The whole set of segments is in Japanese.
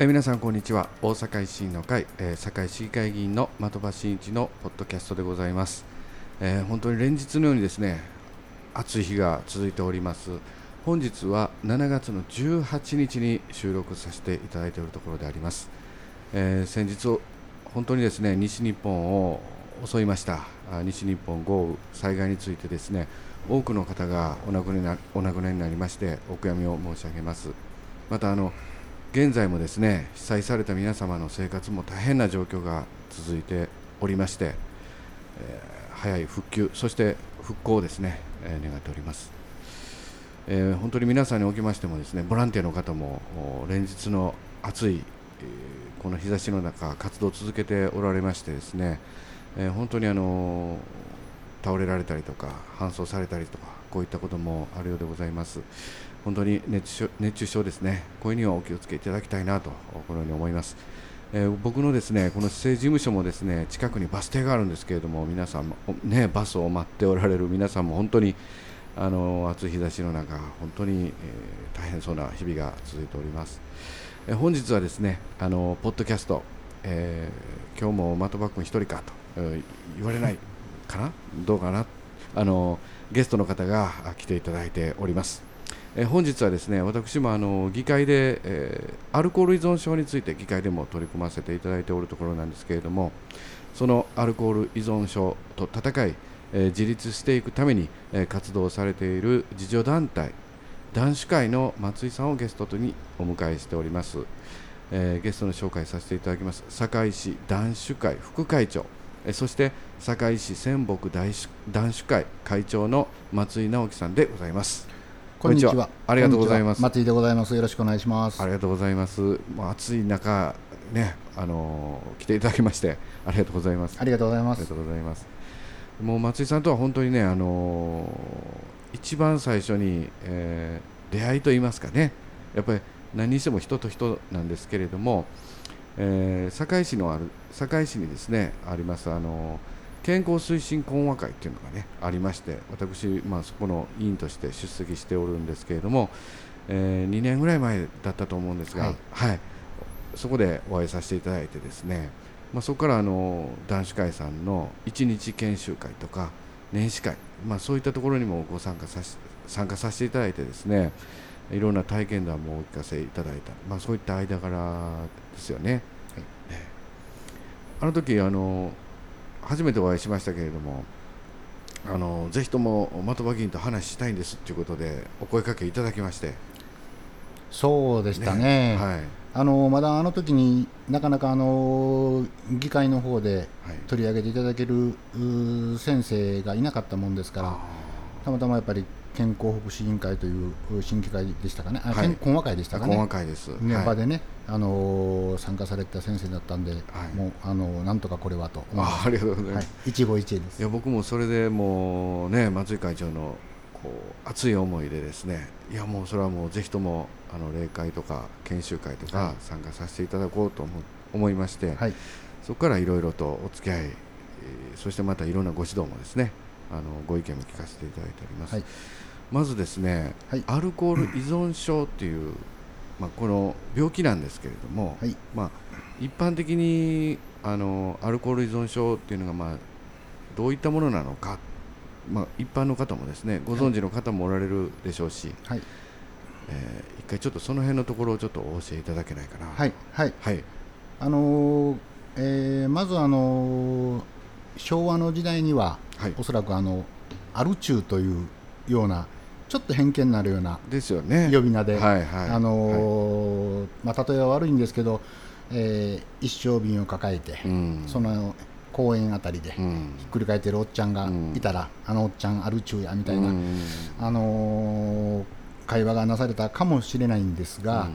え皆さんこんにちは。大阪維新の会、えー堺市議会議員の的場真一のポッドキャストでございます、えー本当に連日のようにですね暑い日が続いております。本日は7月の18日に収録させていただいているところであります、えー先日本当にですね西日本を襲いました。西日本豪雨災害についてですね多くの方がお亡くなりになお亡くなりになりましてお悔やみを申し上げます。またあの現在もですね被災された皆様の生活も大変な状況が続いておりまして、えー早い復旧そして復興をですね、えー願っております、えー本当に皆さんにおきましてもですねボランティアの方も連日の暑い、この日差しの中活動を続けておられましてですね、え本当にあの倒れられたりとか搬送されたりとかこういったこともあるようでございます。本当に熱中症熱中症ですね。これにはお気をつけいただきたいなとこのように思います、えー僕のですねこの市政事務所もですね近くにバス停があるんですけれども皆さんもねバスを待っておられる皆さんも本当にあの暑い日差しの中本当に、えー大変そうな日々が続いております、えー本日はですねあのポッドキャスト、えー今日も的場君一人かと、え言われないかな？どうかな？あのゲストの方が来ていただいております。え本日はですね私もあの議会で、えーアルコール依存症について議会でも取り組ませていただいておるところなんですけれどもそのアルコール依存症と戦い、えー自立していくために、えー活動されている自助団体男子会の松井さんをゲストにお迎えしております、えゲストの紹介させていただきます。堺市男子会副会長そして堺市仙北男子会会長の松井直樹さんでございますこんにちは。ありがとうございます松井でございます。よろしくお願いします。ありがとうございますもう暑い中ねあのー来ていただきましてありがとうございますありがとうございますありがと。うございます。もう松井さんとは本当にね、あのー一番最初に、えー出会いといいますかね、やっぱり何にしても人と人なんですけれども、えー堺市のある堺市にですねありますあのー健康推進講話会っていうのがねありまして、私まあそこの委員として出席しておるんですけれども、え2年ぐらい前だったと思うんですが、はいはい、そこでお会いさせていただいてですね。まあ、そこからあの男子会さんの一日研修会とか年始会、まあ、そういったところにもご参加さし参加させていただいてですねいろんな体験談もお聞かせいただいた、まあ、そういった間柄ですよね。ええ。あの時あの初めてお会いしましたけれどもあのぜひとも的場議員と話したいんですということでお声かけいただきまして、そうでしたね。はい。あのまだあの時になかなかあの議会の方ではい、取り上げていただける先生がいなかったもんですから、あたまたまやっぱり健康福祉委員会というう審議会でしたかね、あ、はい健講話会でしたかね？会です。現はい場でね、あの参加されてた先生だったんで、はいもうあのなんとかこれはとあありがとうございす。ます。はい、一期一会ですい。や僕もそれでもうね松井会長のこう熱い思いでですねいやもうそれはもうぜひともあの例会とか研修会とはいか参加させていただこうと思思いまして、はい、そこからいろいろとお付き合い、えーそしてまたいろんなご指導もですねあのご意見も聞かせていただいております、はいまずですね、はい。アルコール依存症っていう、まあ、この病気なんですけれども、はい。まあ、一般的にあのアルコール依存症っていうのが、まあ、どういったものなのか、まあ、一般の方もですねご存知の方もおられるでしょうし、はい、えー一回ちょっとその辺のところをちょっとお教えいただけないかな。はい、はい。はい。あのーえーまず、あのー昭和の時代には、はい。おそらくあのアル中というようなちょっと偏見のあるようなですよね。呼び名で、はいはい。あのーまあ、例えは悪いんですけど、えー一升瓶を抱えて、うん。その公園あたりで、ひっうんくり返ってるおっちゃんがいたら、あのおっちゃんアル中やみたいな、うん。あのー会話がなされたかもしれないんですが、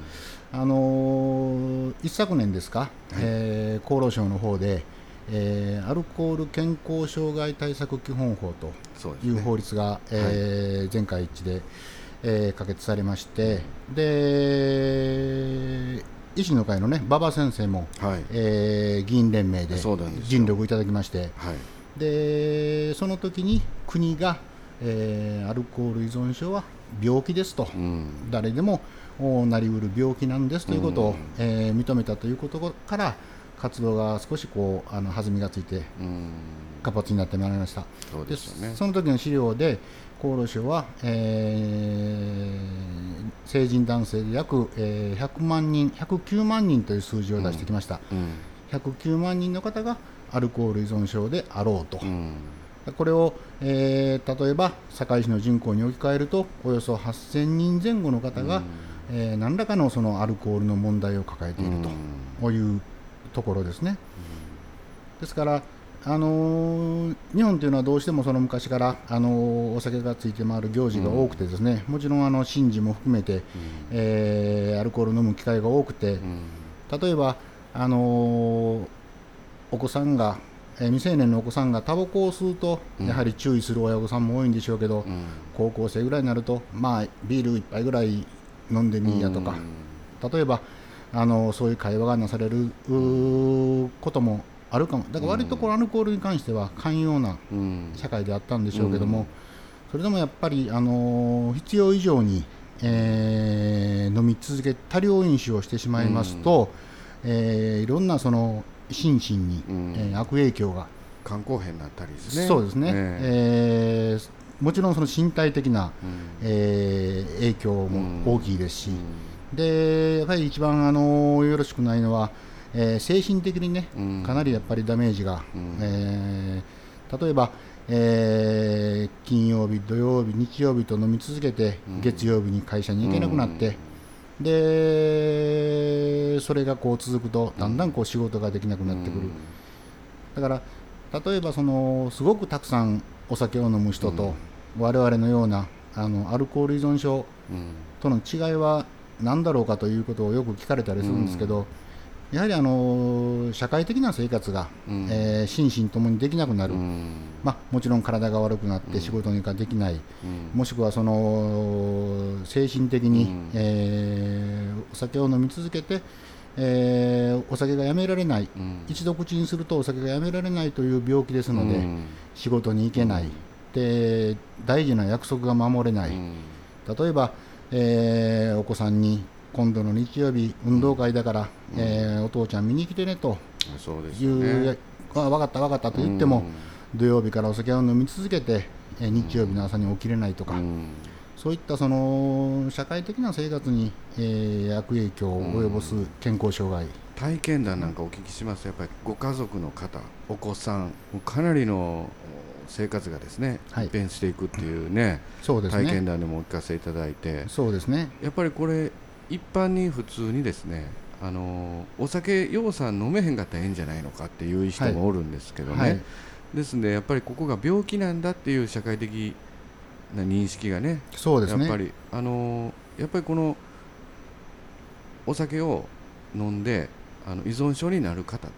あのー一昨年ですか、えー厚労省の方で、えーアルコール健康障害対策基本法と。いう法律が、えー全会一致で、えー可決されまして、で維新の会のね馬場先生も、はい。えー議員連盟で尽力いただきまして、はい。でその時に国が、えーアルコール依存症は病気ですと、うん。誰でもおなりうる病気なんですということを、うん。えー認めたということから活動が少しこうあの弾みがついてうん活発になってまいりました。そうでね。その時の資料で厚労省は、えー成人男性で約、えー100万人109万人という数字を出してきました、うん。109万人の方がアルコール依存症であろうと、うん。これを、えー例えば堺市の人口に置き換えるとおよそ8000人前後の方が、えー何らかのそのアルコールの問題を抱えていると、いうところですね。ですから、あのー日本というのはどうしてもその昔から、あのーお酒がついて回る行事が多くてですね、もちろんあの神事も含めて、えーアルコールを飲む機会が多くて、うん。例えば、あのーお子さんが、えー未成年のお子さんがタバコを吸うと、やはり注意する親御さんも多いんでしょうけど、うん。高校生ぐらいになると、まあ、ビール一杯ぐらい飲んでみいやとか、例えばあのそういう会話がなされることもあるかも。だから割とこのアルコールに関しては寛容なうん。社会であったんでしょうけども、それでもやっぱり、あの必要以上に、えー飲み続け多量飲酒をしてしまいますと、えーいろんなその心身に、うん。えー悪影響が、肝硬変になったりですね。そうですね、ええ。ーもちろんその身体的な、えうん。えー影響も大きいですし、うん。でやっぱり一番あのよろしくないのは、えー精神的にね、うん。かなりやっぱりダメージが、うん。えー例えば、えー金曜日、土曜日、日曜日と飲み続けて、うん。月曜日に会社に行けなくなって、でそれがこう続くと、だんだんこう仕事ができなくなってくる。だから例えばそのすごくたくさんお酒を飲む人と、我々のようなあのアルコール依存症うん。との違いは何だろうかということをよく聞かれたりするんですけど、やはりあの社会的な生活が、うん。えー心身ともにできなくなる、うん。まあ、もちろん体が悪くなって仕事ができない、うん。もしくはその精神的に、うん。えーお酒を飲み続けて、えーお酒がやめられない、うん。一度口にするとお酒がやめられないという病気ですので、うん。仕事に行けない、で大事な約束が守れない、うん。例えば、えーお子さんに今度の日曜日運動会だから、えーお父ちゃん見に来てねと。そうですよいう、ねあ分かった分かったと言っても、土曜日からお酒を飲み続けて、えー日曜日の朝に起きれないとか、うん。そういったその社会的な生活に、えー悪影響を及ぼす健康障害、体験談なんかお聞きします。とやっぱりご家族の方お子さんかなりの生活がですね、はい。一変していくっていうねそうです体験ね、談でもお聞かせいただいて。そうですね、やっぱりこれ一般に普通にですねあのお酒ようさん飲めへんかったらええんじゃないのかっていう人もおるんですけどね、はい。ですんでやっぱりここが病気なんだっていう社会的な認識がねそうですね、やっぱりあのやっぱりこのお酒を飲んであの依存症になる方と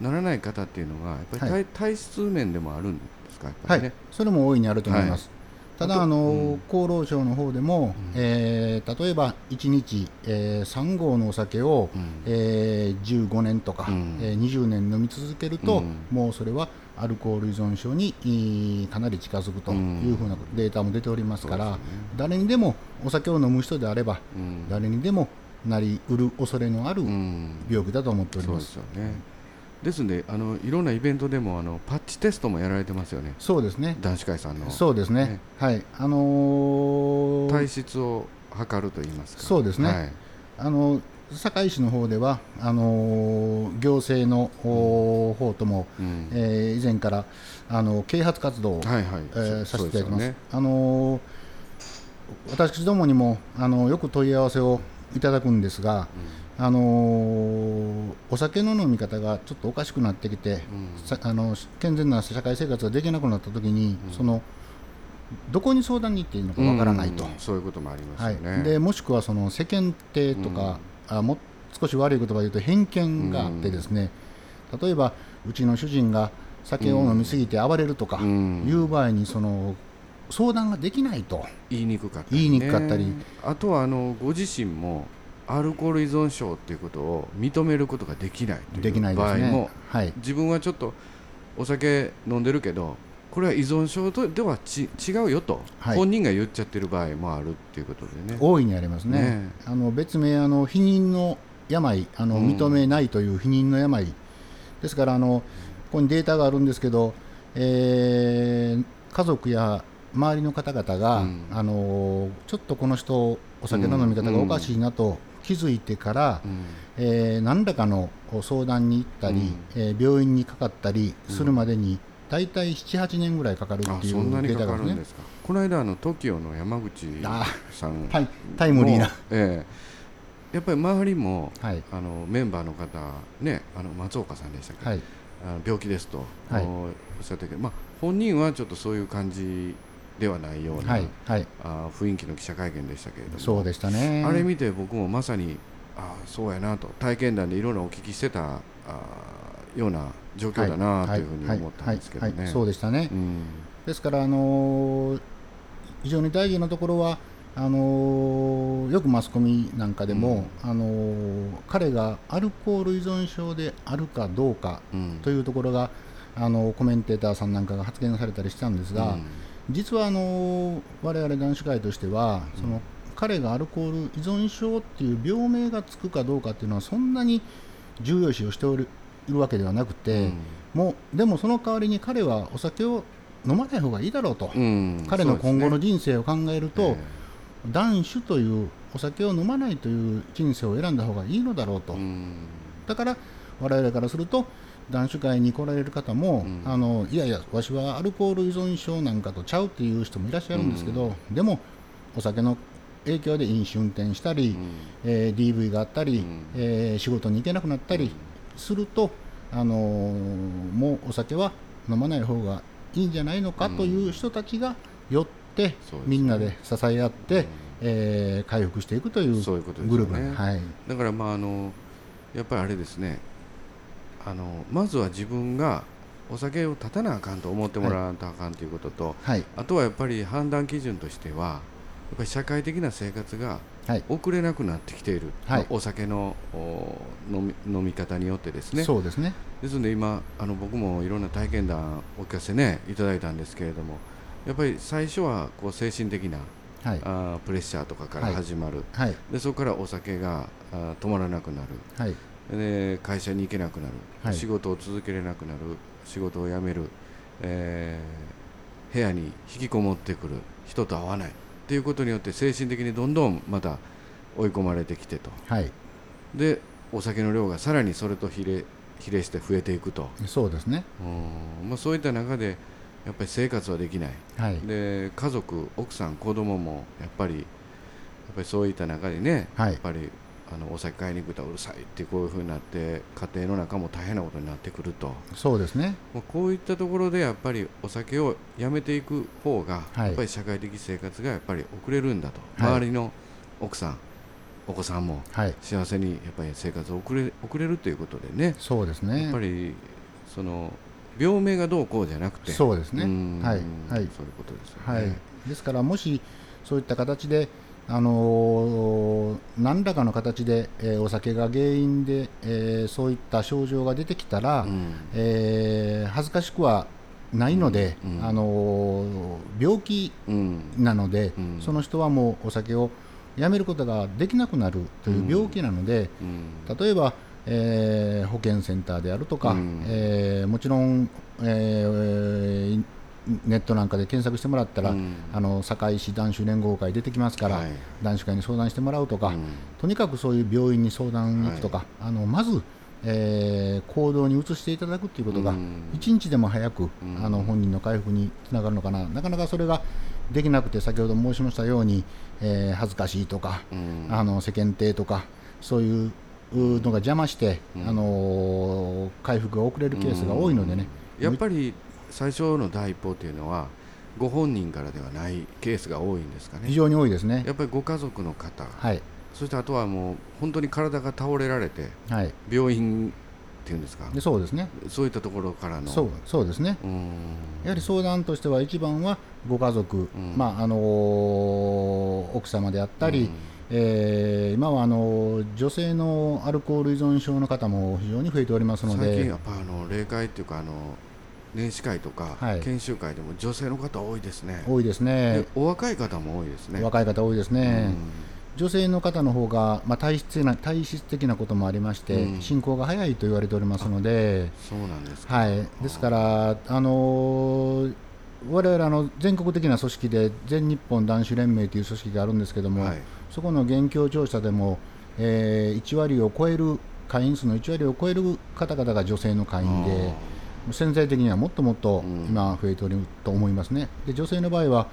ならない方っていうのがやっぱり体,、はい。体質面でもあるんですかやっぱはい。りね、それも大いにあると思います。ただあの、うん。厚労省の方でも、うん。えー例えば1日、え3合のお酒を、うん。えー15年とか、うん。えー20年飲み続けると、うん。もうそれはアルコール依存症にいいかなり近づくというふうなデータも出ておりますから、ね。誰にでもお酒を飲む人であれば、うん。誰にでもなりうる恐れのあるうん。病気だと思っておりそうですます。よねですんであのいろんなイベントでもあのパッチテストもやられてますよね。そうですね。男子会さんの。そうですね。ね。はい。あのー体質を測ると言いますか。そうですね。はい。あの堺市の方ではあのー行政のお方とも、うん。えー以前からあの啓発活動を、はいはい。えーそさせていただきます。すよね。あのー私どもにもあのよく問い合わせをいただくんですが、あのーお酒の飲み方がちょっとおかしくなってきて、うん。さあの健全な社会生活ができなくなった時に、そのどこに相談に行っていいのかわからないと。うん。そういうこともありますね、い、でもしくはその世間体とか、あも少し悪い言葉で言うと偏見があってですね、例えばうちの主人が酒を飲みすぎて暴れるとかうん。いう場合にその相談ができないと、言いにくかったり、ね、言いにくかったり。あとはあのご自身もアルコール依存症っていうことを認めることができないというできないですね。場合も、はい、自分はちょっとお酒飲んでるけどこれは依存症とではち違うよと、はい。本人が言っちゃってる場合もあるっていうことでね。大いにありますね、ねあの別名あの、否認の病あの、うん。認めないという否認の病、ですからあの、ここにデータがあるんですけど、えー家族や周りの方々が、うん。あのちょっとこの人、お酒の飲み方がおかしいなと気づいてから、うん。えー何らかの相談に行ったり、えー病院にかかったりするまでに、大体7、8年ぐらいかかるあっていそんなにかうデータがねか？るんですすか？この間あの TOKIO の山口あさんタイタイムリーな。も、ええ。やっぱり周りもはい。あのメンバーの方ねあの松岡さんでしたっけ、はい。あの病気ですと、はい。おっしゃったけど、まあ、本人はちょっとそういう感じではないような、はいはい。あ雰囲気の記者会見でしたけれども。そうでしたね。あれ見て僕もまさにあそうやなと体験談でいろいろお聞きしてたあような状況だなというふうに思ったんですけどね。そうでしたね、うん。ですから、あのー非常に大事なところはあのーよくマスコミなんかでも、あのー彼がアルコール依存症であるかどうかうん。というところが、あのコメンテーターさんなんかが発言されたりしたんですが、うん実はあのー我々男子会としては、その彼がアルコール依存症っていう病名がつくかどうかっていうのはそんなに重要視をしておるいるわけではなくて、もうでもその代わりに彼はお酒を飲まない方がいいだろうと、うん。彼の今後の人生を考えると、え断酒というお酒を飲まないという人生を選んだ方がいいのだろうと、だから我々からすると男子会に来られる方も、うん。あのいやいやわしはアルコール依存症なんかとちゃうっていう人もいらっしゃるんですけど、でもお酒の影響で飲酒運転したり、うん。えー DV があったり、うん。えー仕事に行けなくなったりすると、あのーもうお酒は飲まない方がいいんじゃないのかという人たちが寄って、そうですね。みんなで支え合って、えー回復していくというそういうことですグループ。なんはい。だからまああのやっぱりあれですねあのまずは自分がお酒を断たなあかんと思ってもらわんとあかんということと、はい。あとはやっぱり判断基準としてはやっぱり社会的な生活がはい。遅れなくなってきている、はい。お酒のお飲み飲み方によってですね。そうですね。ですので今あの僕もいろんな体験談お聞かせねいただいたんですけれどもやっぱり最初はこう精神的なはい。あープレッシャーとかからはい。始まる、はい。でそこからお酒があー止まらなくなる。はいで会社に行けなくなる、はい。仕事を続けれなくなる。仕事を辞める、えー部屋に引きこもってくる。人と会わない。っていうことによって精神的にどんどんまた追い込まれてきてと。はい。でお酒の量がさらにそれと比例比例して増えていくと。そうですね。うん、まあ、そういった中でやっぱり生活はできない。はい。で家族奥さん子供もやっぱりやっぱりそういった中でね、はい。やっぱりあのお酒買いに行くとうるさいってこういうふうになって家庭の中も大変なことになってくると。そうですね。もうこういったところでやっぱりお酒をやめていく方が、はい。やっぱり社会的生活がやっぱり遅れるんだと、はい。周りの奥さんお子さんもはい。幸せにやっぱり生活を送れ遅れるということでね。そうですね。やっぱりその病名がどうこうじゃなくて。そうですね。ん。はい。はい。そういうことですよね。はい、ですから、もしそういった形で、あのー何らかの形で、えーお酒が原因で、えーそういった症状が出てきたら、うん。えー恥ずかしくはないので、うんうん。あのー病気うん。なので、うん。その人はもうお酒をやめることができなくなるという病気なので、うん。例えば、えー保健センターであるとか、うん。えーもちろん、えーネットなんかで検索してもらったら、うん。あの堺市男子連合会出てきますから、はい。男子会に相談してもらうとか、うん。とにかくそういう病院に相談に行くとか、あのまず、えー行動に移していただくということが、うん。一日でも早く、うん。あの本人の回復につながるのかな、なかなかそれができなくて、先ほど申しましたように、えー恥ずかしいとか、うん。あの世間体とか、そういうのが邪魔して、うん。あのー回復が遅れるケースが多いのでね、やっぱり最初の第一歩というのはご本人からではないケースが多いんですかね。非常に多いですね。やっぱりご家族の方、はい、そしてあとはもう本当に体が倒れられてはい、病院っていうんですか。でそうですね、そういったところからの。そうそうですね。うん。やはり相談としては一番はご家族、うん。まああのー奥様であったり、うん。えー今はあのー女性のアルコール依存症の方も非常に増えておりますので。最近やっ、ぱあの霊界っていうかあの年始会とか、はい。研修会でも女性の方多いですね。多いですね。でお若い方も多いですね。若い方多いですね、う女性の方の方が、まあ、体質な体質的なこともありまして、うん。進行が早いと言われておりますので、そうなんですか、はい、ですから、あのー我々あの全国的な組織で全日本男子連盟という組織があるんですけども、はい。そこの現況調査でも、えー1割を超える会員数の1割を超える方々が女性の会員で、潜在的にはもっともっとうん。今増えておると思いますね。で女性の場合は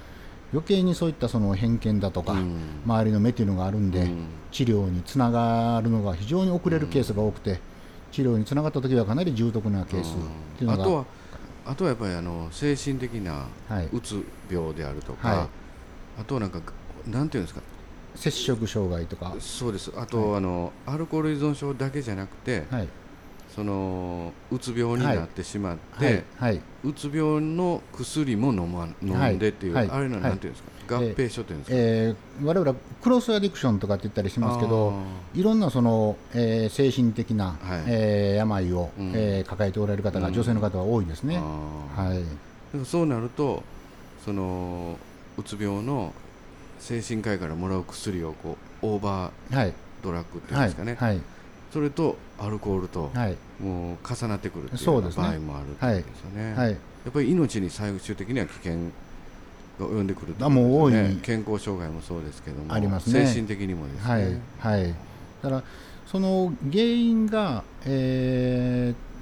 余計にそういったその偏見だとか、うん。周りの目というのがあるんで、うん。治療につながるのが非常に遅れるケースが多くて、治療につながった時はかなり重篤なケースっていうのが、あとはあとはやっぱりあの精神的なはい、うつ病であるとか、はい。あとはなんかなんていうんですか？摂食障害とか、そうです。あと、あのアルコール依存症だけじゃなくて、はいそのうつ病になってしまって、うつ病の薬も飲,、ま、飲んでっていう、はいあれのはい。なんていうんですか、合併症っていうんですか、えー、我々はクロスアディクションとかって言ったりしますけど、いろんなその、えー精神的な、はい。えー病を、うん。えー抱えておられる方が、うん。女性の方は多いですね。はい、そうなるとそのうつ病の精神科医からもらう薬をこうオーバはい、ードラッグっていうんはいですかね、、はい、それとアルコールとはい、もう重なってくるっていう場合もあるってことですよね。はい、やっぱり命に最終的には危険が及んでくるとあもう大い。健康障害もそうですけどもありますね。精神的にもですね、はい、はい。だから、その原因が、えー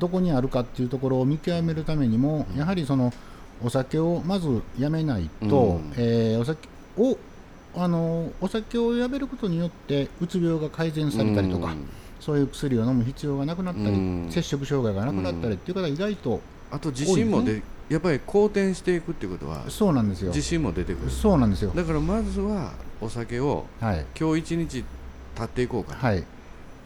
どこにあるかっていうところを見極めるためにも、やはりそのお酒をまずやめないと、うん。えーお酒をあのお酒をやめることによってうつ病が改善されたりとか、うんそういう薬を飲む必要がなくなったり、うん摂食障害がなくなったりっていう方が意外とあと自信もでやっぱり好転していくっていうことはそうなんですよ自。信も出てくるそうなんですよ。だからまずはお酒をはい。今日一日立っていこうか、はい。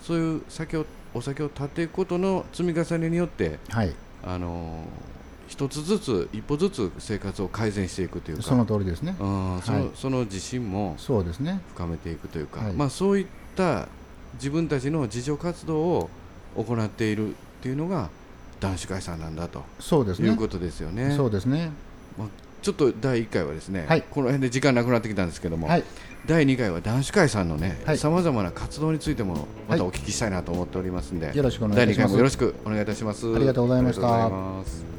そういう酒をお酒を立っていくことの積み重ねによってはい。あのー一つずつ一歩ずつ生活を改善していくというかその通りですね。うんそのはいその自信もそうですね。深めていくというか、はいまあ、そういった自分たちの自助活動を行っているっていうのが男子会さんなんだとそうですね。いうことですよね。そうですね。ちょっと第1回はですね、はいこの辺で時間なくなってきたんですけども、はい。第2回は男子会さんのねはいさまざまな活動についてもまたお聞きしたいなと思っておりますんで、よろしくお願い第2します回もよろしくお願いいたします。ありがとうございました